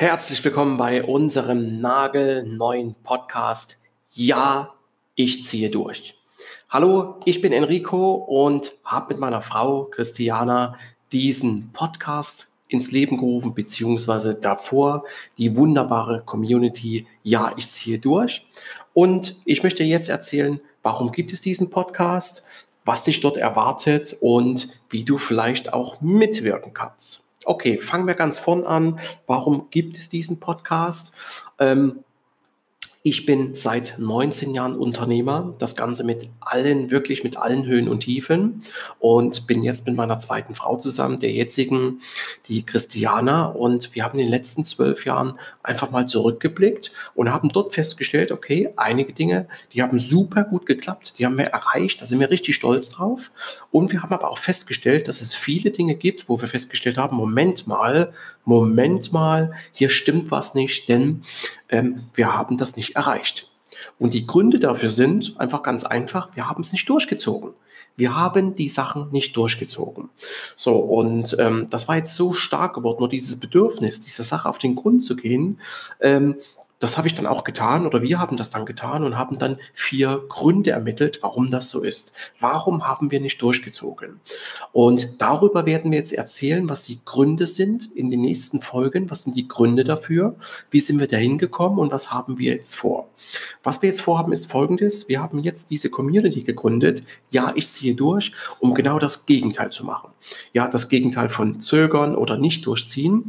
Herzlich willkommen bei unserem nagelneuen Podcast. Ja, ich ziehe durch. Hallo, ich bin Enrico und habe mit meiner Frau Christiana diesen Podcast ins Leben gerufen, beziehungsweise davor die wunderbare Community Ja, ich ziehe durch. Und ich möchte jetzt erzählen, warum gibt es diesen Podcast, was dich dort erwartet und wie du vielleicht auch mitwirken kannst. Okay, fangen wir ganz vorn an. Warum gibt es diesen Podcast? Ähm, ich bin seit 19 Jahren Unternehmer, das Ganze mit allen, wirklich mit allen Höhen und Tiefen und bin jetzt mit meiner zweiten Frau zusammen, der jetzigen, die Christiana. Und wir haben in den letzten zwölf Jahren einfach mal zurückgeblickt und haben dort festgestellt, okay, einige Dinge, die haben super gut geklappt, die haben wir erreicht, da sind wir richtig stolz drauf. Und wir haben aber auch festgestellt, dass es viele Dinge gibt, wo wir festgestellt haben, Moment mal, Moment mal, hier stimmt was nicht, denn ähm, wir haben das nicht erreicht. Und die Gründe dafür sind einfach ganz einfach, wir haben es nicht durchgezogen. Wir haben die Sachen nicht durchgezogen. So, und ähm, das war jetzt so stark geworden, nur dieses Bedürfnis, dieser Sache auf den Grund zu gehen, ähm, das habe ich dann auch getan oder wir haben das dann getan und haben dann vier Gründe ermittelt, warum das so ist. Warum haben wir nicht durchgezogen? Und darüber werden wir jetzt erzählen, was die Gründe sind in den nächsten Folgen. Was sind die Gründe dafür? Wie sind wir dahin gekommen und was haben wir jetzt vor? Was wir jetzt vorhaben, ist folgendes. Wir haben jetzt diese Community gegründet. Ja, ich ziehe durch, um genau das Gegenteil zu machen. Ja, das Gegenteil von zögern oder nicht durchziehen.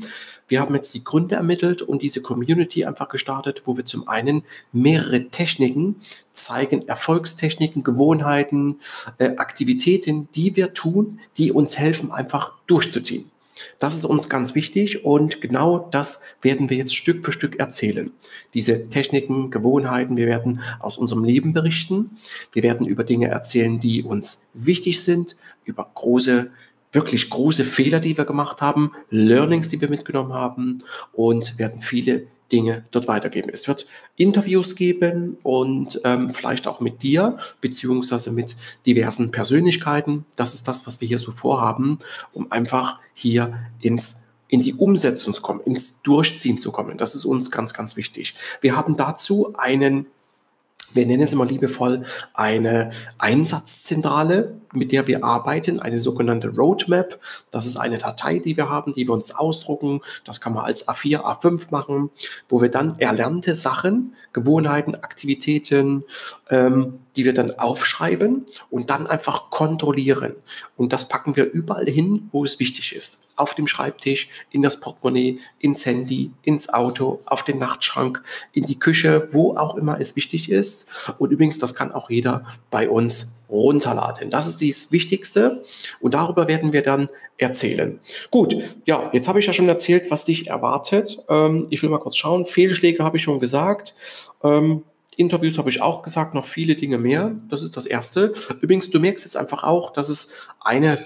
Wir haben jetzt die Gründe ermittelt und diese Community einfach gestartet, wo wir zum einen mehrere Techniken zeigen, Erfolgstechniken, Gewohnheiten, äh, Aktivitäten, die wir tun, die uns helfen, einfach durchzuziehen. Das ist uns ganz wichtig und genau das werden wir jetzt Stück für Stück erzählen. Diese Techniken, Gewohnheiten, wir werden aus unserem Leben berichten. Wir werden über Dinge erzählen, die uns wichtig sind, über große wirklich große Fehler, die wir gemacht haben, Learnings, die wir mitgenommen haben und werden viele Dinge dort weitergeben. Es wird Interviews geben und ähm, vielleicht auch mit dir, beziehungsweise mit diversen Persönlichkeiten. Das ist das, was wir hier so vorhaben, um einfach hier ins in die Umsetzung zu kommen, ins Durchziehen zu kommen. Das ist uns ganz, ganz wichtig. Wir haben dazu einen wir nennen es immer liebevoll eine Einsatzzentrale, mit der wir arbeiten, eine sogenannte Roadmap. Das ist eine Datei, die wir haben, die wir uns ausdrucken. Das kann man als A4, A5 machen, wo wir dann erlernte Sachen, Gewohnheiten, Aktivitäten, ähm, die wir dann aufschreiben und dann einfach kontrollieren. Und das packen wir überall hin, wo es wichtig ist. Auf dem Schreibtisch, in das Portemonnaie, ins Handy, ins Auto, auf den Nachtschrank, in die Küche, wo auch immer es wichtig ist. Und übrigens, das kann auch jeder bei uns runterladen. Das ist das Wichtigste und darüber werden wir dann erzählen. Gut, ja, jetzt habe ich ja schon erzählt, was dich erwartet. Ähm, ich will mal kurz schauen. Fehlschläge habe ich schon gesagt. Ähm, Interviews habe ich auch gesagt, noch viele Dinge mehr. Das ist das Erste. Übrigens, du merkst jetzt einfach auch, dass es eine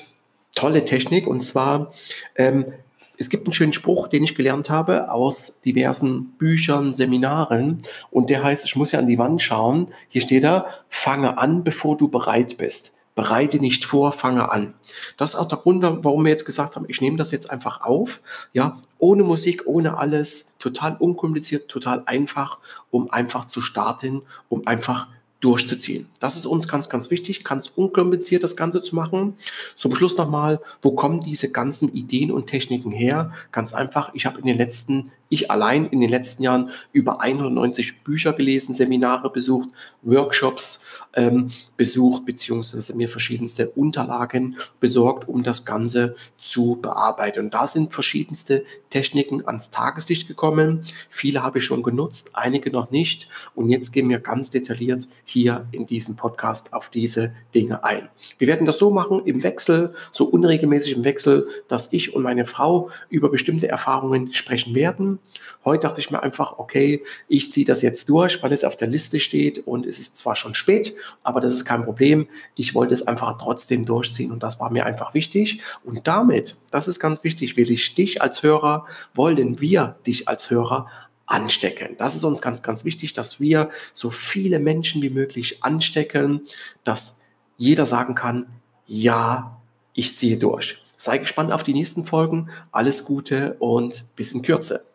tolle Technik und zwar ähm, es gibt einen schönen Spruch, den ich gelernt habe aus diversen Büchern, Seminaren und der heißt, ich muss ja an die Wand schauen. Hier steht da, fange an, bevor du bereit bist. Bereite nicht vor, fange an. Das ist auch der Grund, warum wir jetzt gesagt haben, ich nehme das jetzt einfach auf, ja, ohne Musik, ohne alles, total unkompliziert, total einfach, um einfach zu starten, um einfach durchzuziehen. Das ist uns ganz, ganz wichtig, ganz unkompliziert das Ganze zu machen. Zum Schluss nochmal, wo kommen diese ganzen Ideen und Techniken her? Ganz einfach, ich habe in den letzten, ich allein in den letzten Jahren über 190 Bücher gelesen, Seminare besucht, Workshops ähm, besucht, beziehungsweise mir verschiedenste Unterlagen besorgt, um das Ganze zu bearbeiten. Und da sind verschiedenste Techniken ans Tageslicht gekommen. Viele habe ich schon genutzt, einige noch nicht. Und jetzt gehen wir ganz detailliert hier in diesem Podcast auf diese Dinge ein. Wir werden das so machen im Wechsel, so unregelmäßig im Wechsel, dass ich und meine Frau über bestimmte Erfahrungen sprechen werden. Heute dachte ich mir einfach, okay, ich ziehe das jetzt durch, weil es auf der Liste steht und es ist zwar schon spät, aber das ist kein Problem. Ich wollte es einfach trotzdem durchziehen und das war mir einfach wichtig. Und damit, das ist ganz wichtig, will ich dich als Hörer, wollen wir dich als Hörer anstecken. Das ist uns ganz, ganz wichtig, dass wir so viele Menschen wie möglich anstecken, dass jeder sagen kann, ja, ich ziehe durch. Sei gespannt auf die nächsten Folgen. Alles Gute und bis in Kürze.